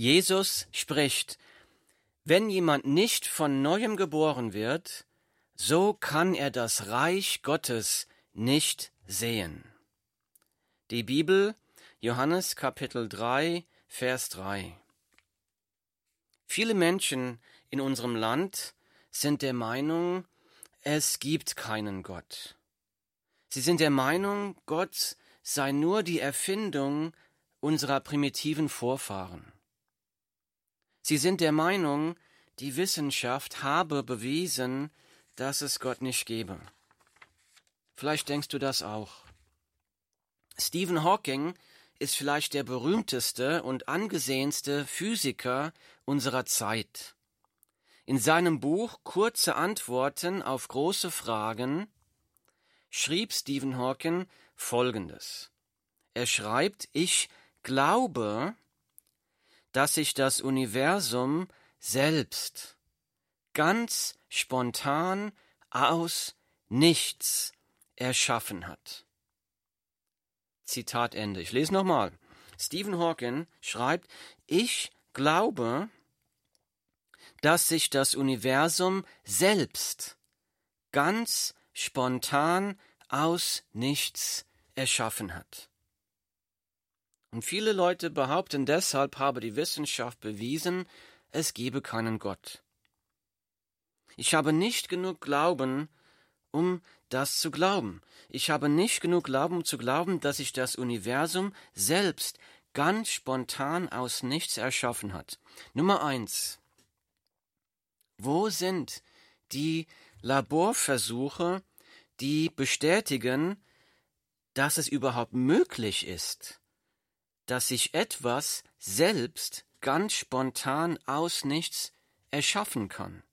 Jesus spricht, wenn jemand nicht von neuem geboren wird, so kann er das Reich Gottes nicht sehen. Die Bibel, Johannes Kapitel 3, Vers 3. Viele Menschen in unserem Land sind der Meinung, es gibt keinen Gott. Sie sind der Meinung, Gott sei nur die Erfindung unserer primitiven Vorfahren. Sie sind der Meinung, die Wissenschaft habe bewiesen, dass es Gott nicht gebe. Vielleicht denkst du das auch. Stephen Hawking ist vielleicht der berühmteste und angesehenste Physiker unserer Zeit. In seinem Buch Kurze Antworten auf große Fragen schrieb Stephen Hawking Folgendes. Er schreibt, ich glaube, dass sich das Universum selbst ganz spontan aus nichts erschaffen hat. Zitat Ende. Ich lese nochmal. Stephen Hawking schreibt, ich glaube, dass sich das Universum selbst ganz spontan aus nichts erschaffen hat. Und viele Leute behaupten deshalb, habe die Wissenschaft bewiesen, es gebe keinen Gott. Ich habe nicht genug Glauben, um das zu glauben. Ich habe nicht genug Glauben, um zu glauben, dass sich das Universum selbst ganz spontan aus nichts erschaffen hat. Nummer eins. Wo sind die Laborversuche, die bestätigen, dass es überhaupt möglich ist, dass sich etwas selbst ganz spontan aus nichts erschaffen kann.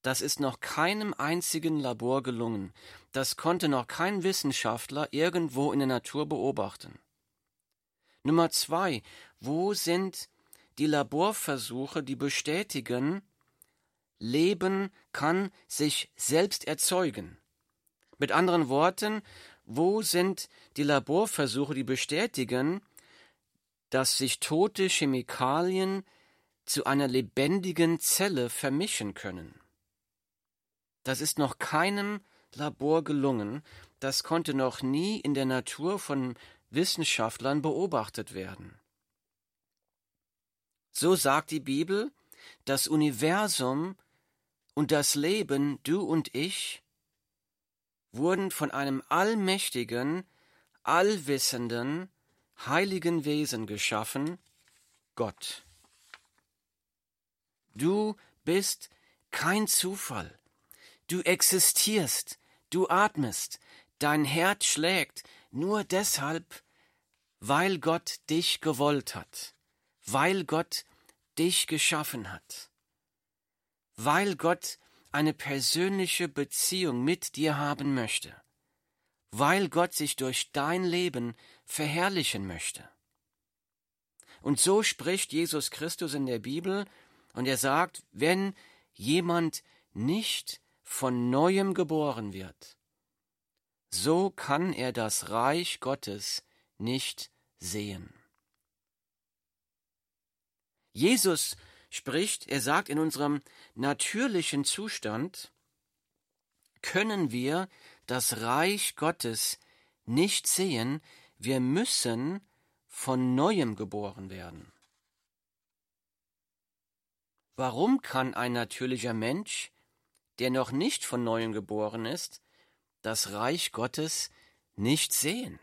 Das ist noch keinem einzigen Labor gelungen. Das konnte noch kein Wissenschaftler irgendwo in der Natur beobachten. Nummer zwei, wo sind die Laborversuche, die bestätigen, Leben kann sich selbst erzeugen? Mit anderen Worten, wo sind die Laborversuche, die bestätigen, dass sich tote Chemikalien zu einer lebendigen Zelle vermischen können? Das ist noch keinem Labor gelungen, das konnte noch nie in der Natur von Wissenschaftlern beobachtet werden. So sagt die Bibel, das Universum und das Leben, du und ich, wurden von einem allmächtigen, allwissenden, heiligen Wesen geschaffen, Gott. Du bist kein Zufall. Du existierst, du atmest, dein Herz schlägt nur deshalb, weil Gott dich gewollt hat, weil Gott dich geschaffen hat, weil Gott eine persönliche Beziehung mit dir haben möchte, weil Gott sich durch dein Leben verherrlichen möchte. Und so spricht Jesus Christus in der Bibel, und er sagt, wenn jemand nicht von neuem geboren wird, so kann er das Reich Gottes nicht sehen. Jesus spricht, er sagt, in unserem natürlichen Zustand können wir das Reich Gottes nicht sehen, wir müssen von neuem geboren werden. Warum kann ein natürlicher Mensch, der noch nicht von neuem geboren ist, das Reich Gottes nicht sehen?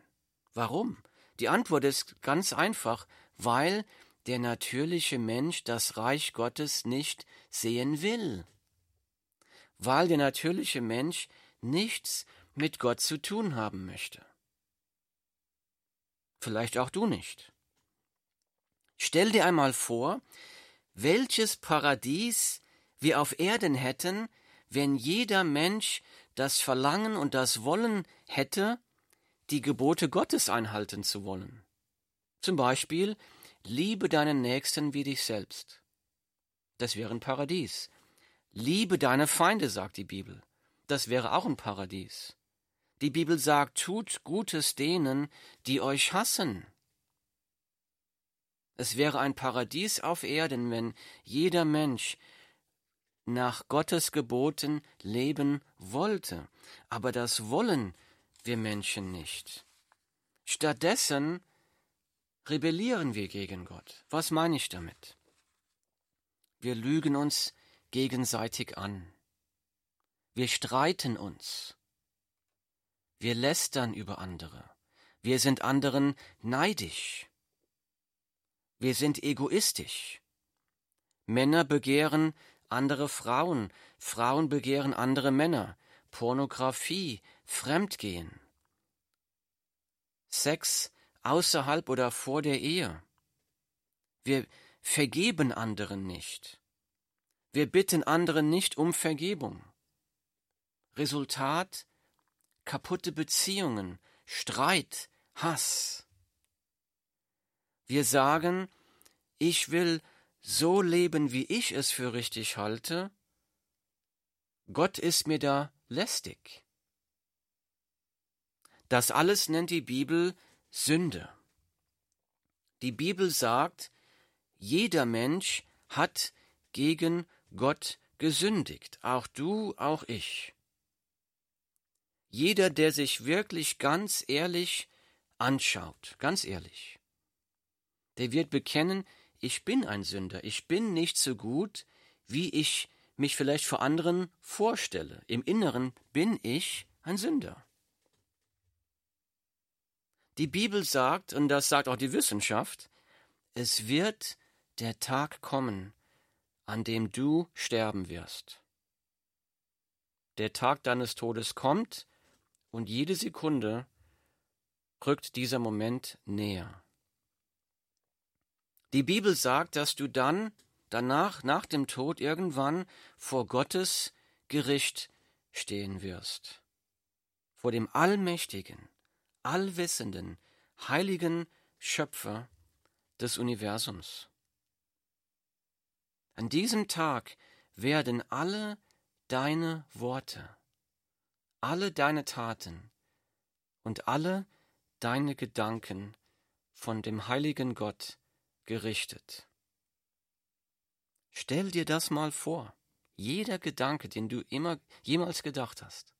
Warum? Die Antwort ist ganz einfach, weil der natürliche Mensch das Reich Gottes nicht sehen will, weil der natürliche Mensch nichts mit Gott zu tun haben möchte. Vielleicht auch du nicht. Stell dir einmal vor, welches Paradies wir auf Erden hätten, wenn jeder Mensch das Verlangen und das Wollen hätte, die Gebote Gottes einhalten zu wollen. Zum Beispiel, Liebe deinen Nächsten wie dich selbst. Das wäre ein Paradies. Liebe deine Feinde, sagt die Bibel. Das wäre auch ein Paradies. Die Bibel sagt, tut Gutes denen, die euch hassen. Es wäre ein Paradies auf Erden, wenn jeder Mensch nach Gottes Geboten leben wollte. Aber das wollen wir Menschen nicht. Stattdessen rebellieren wir gegen Gott. Was meine ich damit? Wir lügen uns gegenseitig an. Wir streiten uns. Wir lästern über andere. Wir sind anderen neidisch. Wir sind egoistisch. Männer begehren andere Frauen, Frauen begehren andere Männer, Pornografie, Fremdgehen, Sex außerhalb oder vor der Ehe. Wir vergeben anderen nicht. Wir bitten anderen nicht um Vergebung. Resultat kaputte Beziehungen, Streit, Hass. Wir sagen, ich will so leben, wie ich es für richtig halte. Gott ist mir da lästig. Das alles nennt die Bibel Sünde. Die Bibel sagt, jeder Mensch hat gegen Gott gesündigt, auch du, auch ich. Jeder, der sich wirklich ganz ehrlich anschaut, ganz ehrlich, der wird bekennen, ich bin ein Sünder, ich bin nicht so gut, wie ich mich vielleicht vor anderen vorstelle. Im Inneren bin ich ein Sünder. Die Bibel sagt, und das sagt auch die Wissenschaft, es wird der Tag kommen, an dem du sterben wirst. Der Tag deines Todes kommt, und jede Sekunde rückt dieser Moment näher. Die Bibel sagt, dass du dann danach, nach dem Tod, irgendwann vor Gottes Gericht stehen wirst. Vor dem allmächtigen, allwissenden, heiligen Schöpfer des Universums. An diesem Tag werden alle deine Worte, alle deine Taten und alle deine Gedanken von dem heiligen Gott gerichtet. Stell dir das mal vor, jeder Gedanke, den du immer jemals gedacht hast.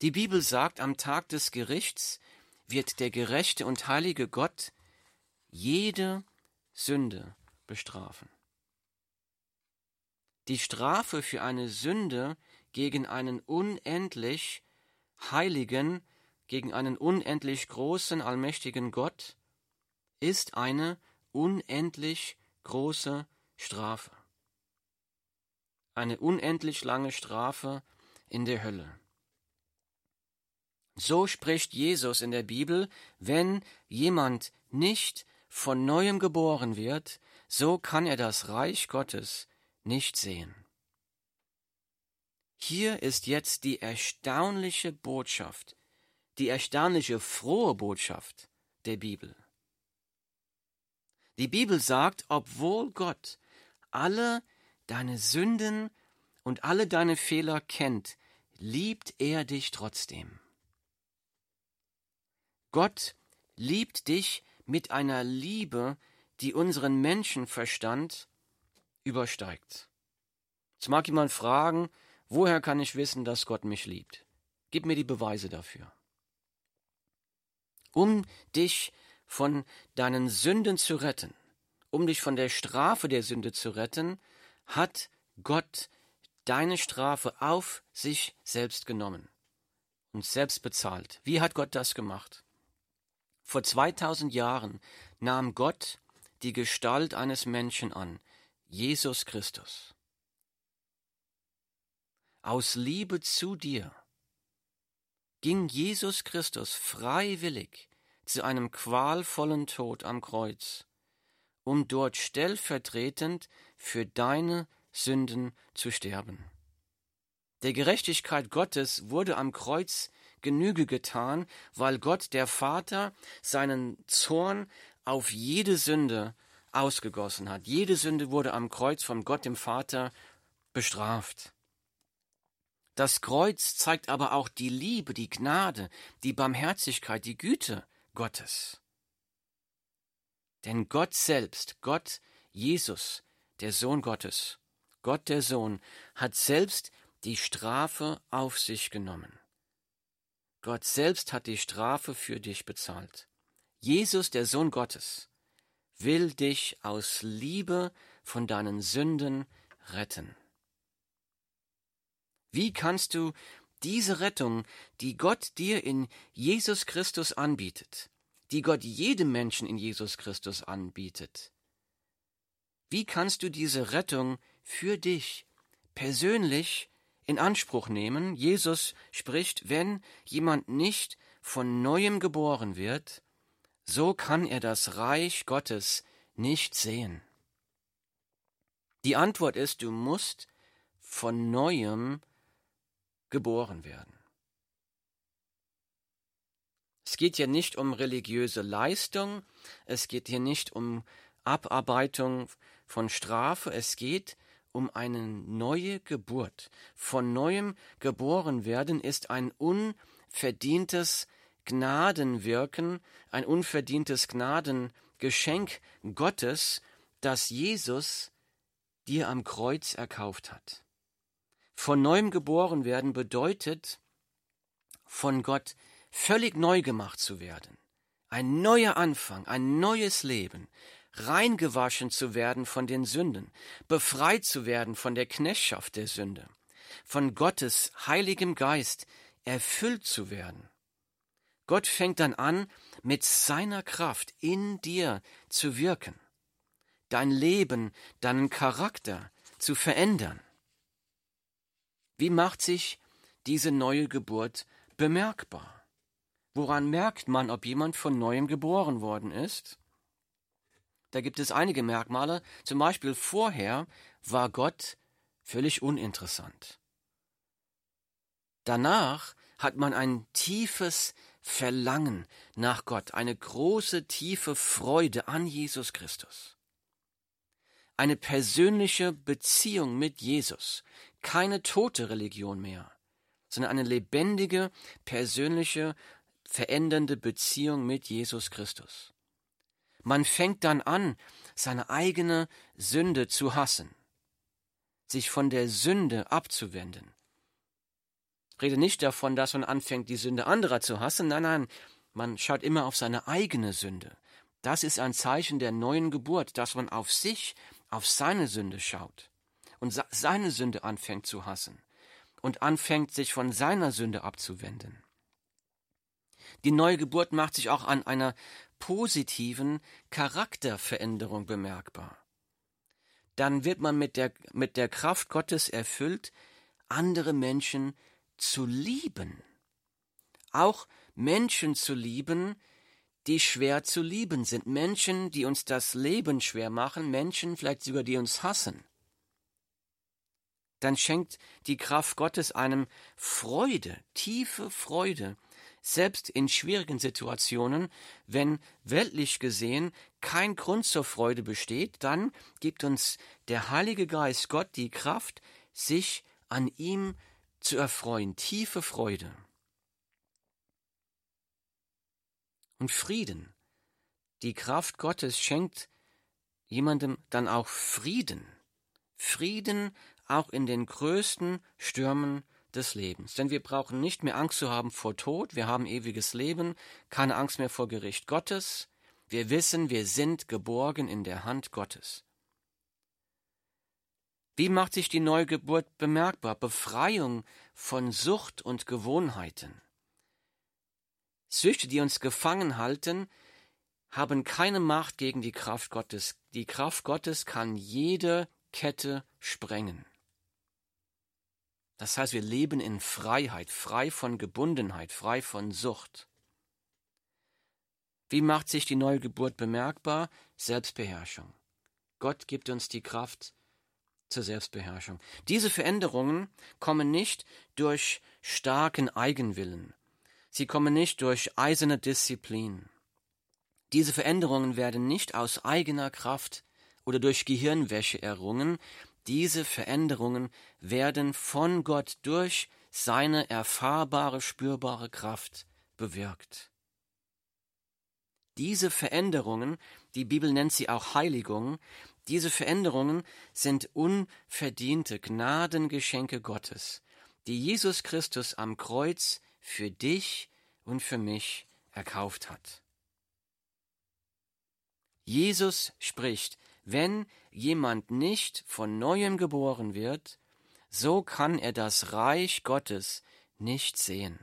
Die Bibel sagt, am Tag des Gerichts wird der gerechte und heilige Gott jede Sünde bestrafen. Die Strafe für eine Sünde gegen einen unendlich heiligen, gegen einen unendlich großen, allmächtigen Gott ist eine unendlich große Strafe. Eine unendlich lange Strafe in der Hölle. So spricht Jesus in der Bibel, wenn jemand nicht von neuem geboren wird, so kann er das Reich Gottes nicht sehen. Hier ist jetzt die erstaunliche Botschaft, die erstaunliche frohe Botschaft der Bibel. Die Bibel sagt, obwohl Gott alle deine Sünden und alle deine Fehler kennt, liebt er dich trotzdem. Gott liebt dich mit einer Liebe, die unseren Menschenverstand übersteigt. Jetzt mag jemand fragen, woher kann ich wissen, dass Gott mich liebt? Gib mir die Beweise dafür. Um dich von deinen Sünden zu retten, um dich von der Strafe der Sünde zu retten, hat Gott deine Strafe auf sich selbst genommen und selbst bezahlt. Wie hat Gott das gemacht? Vor 2000 Jahren nahm Gott die Gestalt eines Menschen an, Jesus Christus. Aus Liebe zu dir ging Jesus Christus freiwillig zu einem qualvollen Tod am Kreuz, um dort stellvertretend für deine Sünden zu sterben. Der Gerechtigkeit Gottes wurde am Kreuz Genüge getan, weil Gott der Vater seinen Zorn auf jede Sünde ausgegossen hat. Jede Sünde wurde am Kreuz von Gott dem Vater bestraft. Das Kreuz zeigt aber auch die Liebe, die Gnade, die Barmherzigkeit, die Güte Gottes. Denn Gott selbst, Gott, Jesus, der Sohn Gottes, Gott der Sohn, hat selbst die Strafe auf sich genommen. Gott selbst hat die Strafe für dich bezahlt. Jesus, der Sohn Gottes, will dich aus Liebe von deinen Sünden retten. Wie kannst du diese Rettung, die Gott dir in Jesus Christus anbietet, die Gott jedem Menschen in Jesus Christus anbietet, wie kannst du diese Rettung für dich persönlich in Anspruch nehmen? Jesus spricht, wenn jemand nicht von neuem geboren wird, so kann er das Reich Gottes nicht sehen. Die Antwort ist, du musst von neuem geboren werden. Es geht hier nicht um religiöse Leistung, es geht hier nicht um Abarbeitung von Strafe, es geht um eine neue Geburt. Von neuem geboren werden ist ein unverdientes Gnadenwirken, ein unverdientes Gnadengeschenk Gottes, das Jesus dir am Kreuz erkauft hat. Von neuem geboren werden bedeutet, von Gott völlig neu gemacht zu werden. Ein neuer Anfang, ein neues Leben, reingewaschen zu werden von den Sünden, befreit zu werden von der Knechtschaft der Sünde, von Gottes heiligem Geist erfüllt zu werden. Gott fängt dann an, mit seiner Kraft in dir zu wirken, dein Leben, deinen Charakter zu verändern. Wie macht sich diese neue Geburt bemerkbar? Woran merkt man, ob jemand von neuem geboren worden ist? Da gibt es einige Merkmale. Zum Beispiel vorher war Gott völlig uninteressant. Danach hat man ein tiefes Verlangen nach Gott, eine große, tiefe Freude an Jesus Christus. Eine persönliche Beziehung mit Jesus, keine tote Religion mehr, sondern eine lebendige, persönliche, verändernde Beziehung mit Jesus Christus. Man fängt dann an, seine eigene Sünde zu hassen, sich von der Sünde abzuwenden. Ich rede nicht davon, dass man anfängt, die Sünde anderer zu hassen, nein, nein, man schaut immer auf seine eigene Sünde. Das ist ein Zeichen der neuen Geburt, dass man auf sich, auf seine Sünde schaut und seine Sünde anfängt zu hassen und anfängt, sich von seiner Sünde abzuwenden. Die neue Geburt macht sich auch an einer positiven Charakterveränderung bemerkbar. Dann wird man mit der, mit der Kraft Gottes erfüllt, andere Menschen zu lieben. Auch Menschen zu lieben, die schwer zu lieben sind. Menschen, die uns das Leben schwer machen, Menschen vielleicht sogar, die uns hassen dann schenkt die Kraft Gottes einem Freude, tiefe Freude, selbst in schwierigen Situationen, wenn weltlich gesehen kein Grund zur Freude besteht, dann gibt uns der Heilige Geist Gott die Kraft, sich an ihm zu erfreuen, tiefe Freude. Und Frieden. Die Kraft Gottes schenkt jemandem dann auch Frieden. Frieden auch in den größten Stürmen des Lebens. Denn wir brauchen nicht mehr Angst zu haben vor Tod, wir haben ewiges Leben, keine Angst mehr vor Gericht Gottes, wir wissen, wir sind geborgen in der Hand Gottes. Wie macht sich die Neugeburt bemerkbar? Befreiung von Sucht und Gewohnheiten. Süchte, die uns gefangen halten, haben keine Macht gegen die Kraft Gottes. Die Kraft Gottes kann jede Kette sprengen. Das heißt, wir leben in Freiheit, frei von Gebundenheit, frei von Sucht. Wie macht sich die Neugeburt bemerkbar? Selbstbeherrschung. Gott gibt uns die Kraft zur Selbstbeherrschung. Diese Veränderungen kommen nicht durch starken Eigenwillen. Sie kommen nicht durch eiserne Disziplin. Diese Veränderungen werden nicht aus eigener Kraft oder durch Gehirnwäsche errungen, diese Veränderungen werden von Gott durch seine erfahrbare, spürbare Kraft bewirkt. Diese Veränderungen die Bibel nennt sie auch Heiligung, diese Veränderungen sind unverdiente Gnadengeschenke Gottes, die Jesus Christus am Kreuz für dich und für mich erkauft hat. Jesus spricht, wenn jemand nicht von neuem geboren wird, so kann er das Reich Gottes nicht sehen.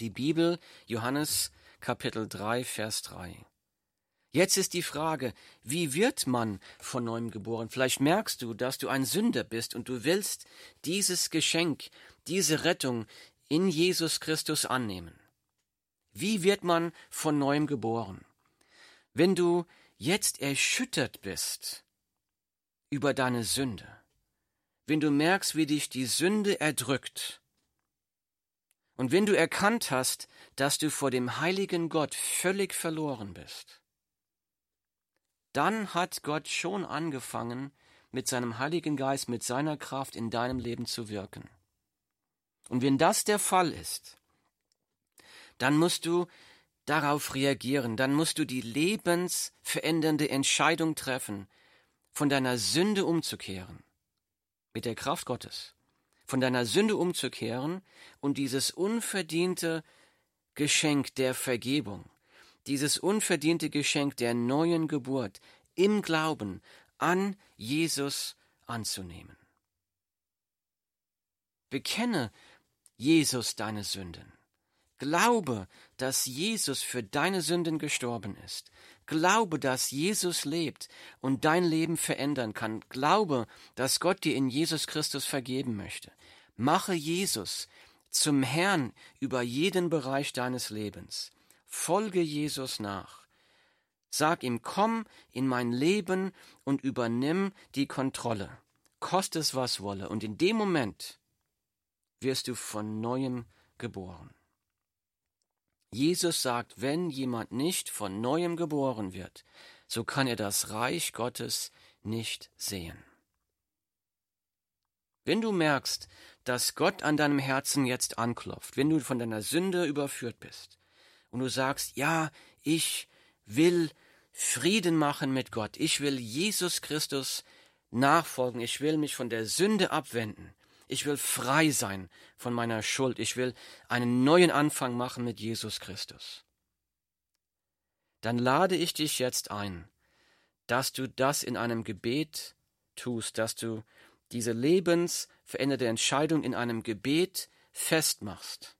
Die Bibel, Johannes Kapitel 3, Vers 3. Jetzt ist die Frage, wie wird man von neuem geboren? Vielleicht merkst du, dass du ein Sünder bist und du willst dieses Geschenk, diese Rettung in Jesus Christus annehmen. Wie wird man von neuem geboren? Wenn du jetzt erschüttert bist über deine Sünde, wenn du merkst, wie dich die Sünde erdrückt, und wenn du erkannt hast, dass du vor dem heiligen Gott völlig verloren bist, dann hat Gott schon angefangen, mit seinem Heiligen Geist, mit seiner Kraft in deinem Leben zu wirken. Und wenn das der Fall ist, dann musst du darauf reagieren, dann musst du die lebensverändernde Entscheidung treffen, von deiner Sünde umzukehren, mit der Kraft Gottes, von deiner Sünde umzukehren und dieses unverdiente Geschenk der Vergebung, dieses unverdiente Geschenk der neuen Geburt im Glauben an Jesus anzunehmen. Bekenne Jesus deine Sünden. Glaube, dass Jesus für deine Sünden gestorben ist. Glaube, dass Jesus lebt und dein Leben verändern kann. Glaube, dass Gott dir in Jesus Christus vergeben möchte. Mache Jesus zum Herrn über jeden Bereich deines Lebens. Folge Jesus nach. Sag ihm, komm in mein Leben und übernimm die Kontrolle. Koste es was wolle. Und in dem Moment wirst du von neuem geboren. Jesus sagt, wenn jemand nicht von neuem geboren wird, so kann er das Reich Gottes nicht sehen. Wenn du merkst, dass Gott an deinem Herzen jetzt anklopft, wenn du von deiner Sünde überführt bist und du sagst, ja, ich will Frieden machen mit Gott, ich will Jesus Christus nachfolgen, ich will mich von der Sünde abwenden, ich will frei sein von meiner Schuld. Ich will einen neuen Anfang machen mit Jesus Christus. Dann lade ich dich jetzt ein, dass du das in einem Gebet tust, dass du diese lebensveränderte Entscheidung in einem Gebet festmachst.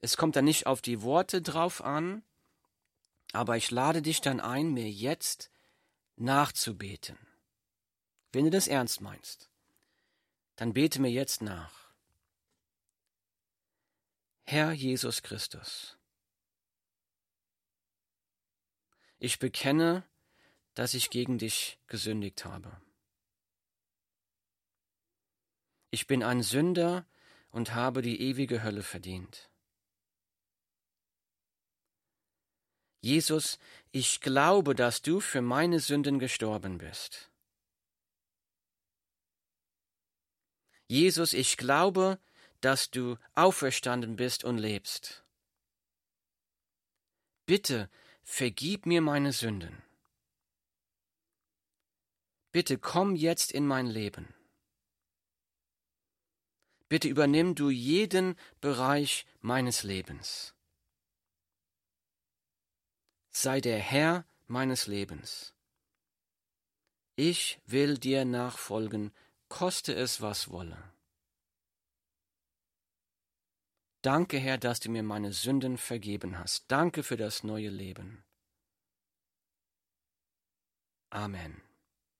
Es kommt dann nicht auf die Worte drauf an, aber ich lade dich dann ein, mir jetzt nachzubeten, wenn du das ernst meinst dann bete mir jetzt nach. Herr Jesus Christus, ich bekenne, dass ich gegen dich gesündigt habe. Ich bin ein Sünder und habe die ewige Hölle verdient. Jesus, ich glaube, dass du für meine Sünden gestorben bist. Jesus, ich glaube, dass du auferstanden bist und lebst. Bitte vergib mir meine Sünden. Bitte komm jetzt in mein Leben. Bitte übernimm du jeden Bereich meines Lebens. Sei der Herr meines Lebens. Ich will dir nachfolgen koste es, was wolle. Danke, Herr, dass du mir meine Sünden vergeben hast. Danke für das neue Leben. Amen.